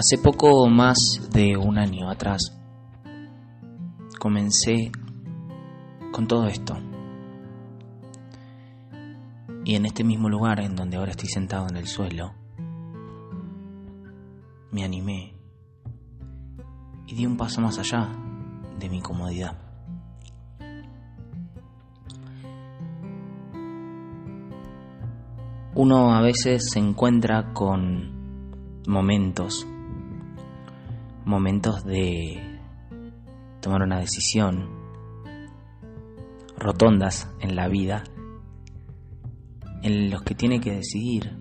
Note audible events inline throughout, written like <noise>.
Hace poco más de un año atrás comencé con todo esto. Y en este mismo lugar en donde ahora estoy sentado en el suelo, me animé y di un paso más allá de mi comodidad. Uno a veces se encuentra con momentos momentos de tomar una decisión, rotondas en la vida, en los que tiene que decidir,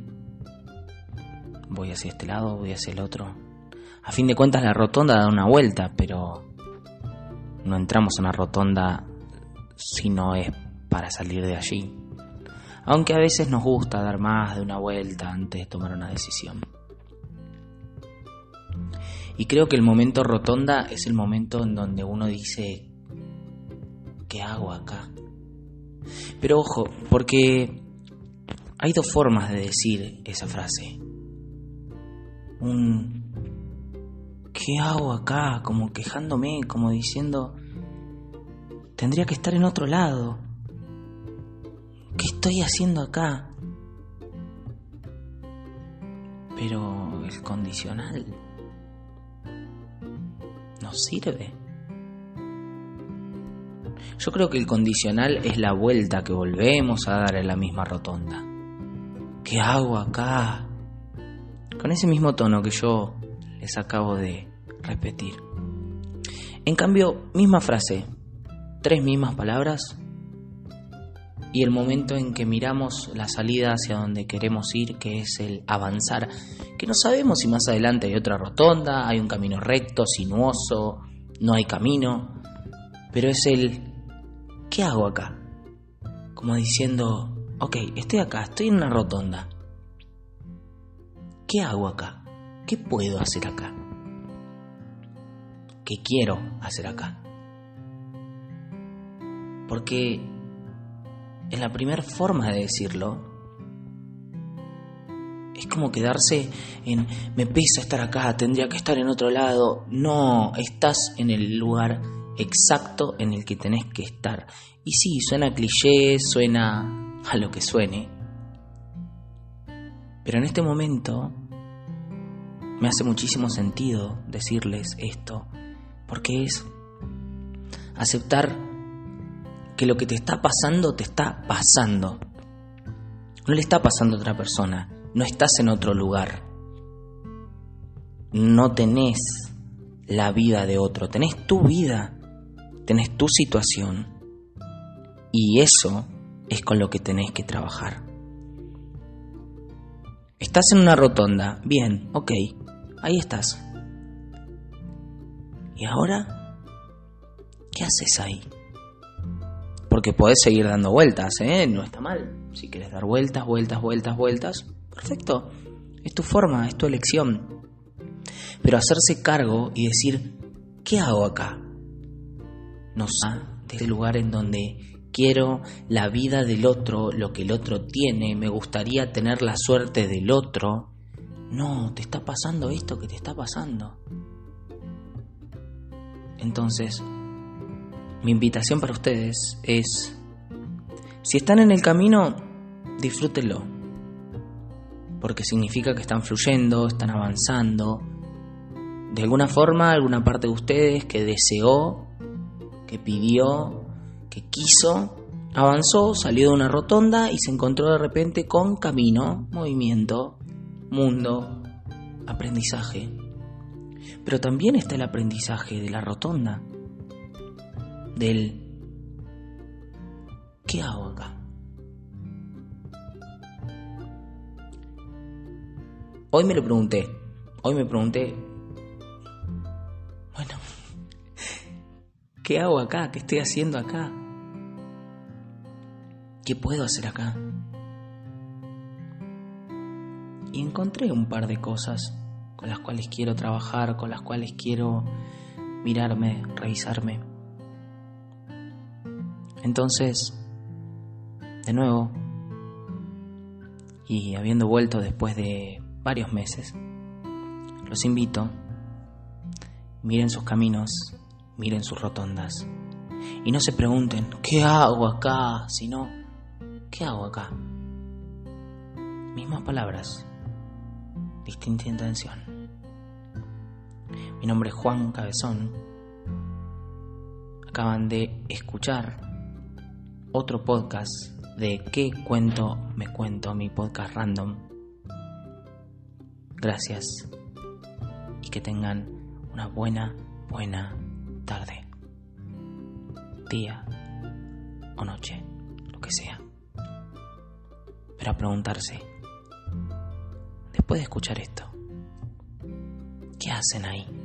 voy hacia este lado, voy hacia el otro. A fin de cuentas la rotonda da una vuelta, pero no entramos en una rotonda si no es para salir de allí. Aunque a veces nos gusta dar más de una vuelta antes de tomar una decisión. Y creo que el momento rotonda es el momento en donde uno dice, ¿qué hago acá? Pero ojo, porque hay dos formas de decir esa frase. Un, ¿qué hago acá? Como quejándome, como diciendo, tendría que estar en otro lado. ¿Qué estoy haciendo acá? Pero el condicional sirve. Yo creo que el condicional es la vuelta que volvemos a dar en la misma rotonda. ¿Qué hago acá? Con ese mismo tono que yo les acabo de repetir. En cambio, misma frase, tres mismas palabras, y el momento en que miramos la salida hacia donde queremos ir, que es el avanzar, que no sabemos si más adelante hay otra rotonda, hay un camino recto, sinuoso, no hay camino, pero es el ¿qué hago acá? Como diciendo, ok, estoy acá, estoy en una rotonda. ¿Qué hago acá? ¿Qué puedo hacer acá? ¿Qué quiero hacer acá? Porque en la primera forma de decirlo, es como quedarse en me pesa estar acá, tendría que estar en otro lado. No, estás en el lugar exacto en el que tenés que estar. Y sí, suena cliché, suena a lo que suene. Pero en este momento me hace muchísimo sentido decirles esto, porque es aceptar que lo que te está pasando te está pasando. No le está pasando a otra persona, no estás en otro lugar. No tenés la vida de otro, tenés tu vida, tenés tu situación. Y eso es con lo que tenés que trabajar. Estás en una rotonda, bien, ok, ahí estás. ¿Y ahora? ¿Qué haces ahí? Porque podés seguir dando vueltas, ¿eh? No está mal. Si quieres dar vueltas, vueltas, vueltas, vueltas, perfecto. Es tu forma, es tu elección. Pero hacerse cargo y decir, ¿qué hago acá? No sé, de este lugar en donde quiero la vida del otro, lo que el otro tiene, me gustaría tener la suerte del otro. No, te está pasando esto que te está pasando. Entonces, mi invitación para ustedes es, si están en el camino, disfrútenlo, porque significa que están fluyendo, están avanzando. De alguna forma, alguna parte de ustedes que deseó, que pidió, que quiso, avanzó, salió de una rotonda y se encontró de repente con camino, movimiento, mundo, aprendizaje. Pero también está el aprendizaje de la rotonda del ¿qué hago acá? Hoy me lo pregunté, hoy me pregunté, bueno, <laughs> ¿qué hago acá? ¿Qué estoy haciendo acá? ¿Qué puedo hacer acá? Y encontré un par de cosas con las cuales quiero trabajar, con las cuales quiero mirarme, revisarme. Entonces, de nuevo, y habiendo vuelto después de varios meses, Los invito, miren sus caminos, miren sus rotondas y no se pregunten, ¿qué hago acá? Sino, ¿qué hago acá? Mismas palabras, distinta intención. Mi nombre es Juan Cabezón. Acaban de escuchar otro podcast de ¿Qué cuento me cuento? Mi podcast random. Gracias y que tengan una buena, buena tarde, día o noche, lo que sea. Pero a preguntarse, después de escuchar esto, ¿qué hacen ahí?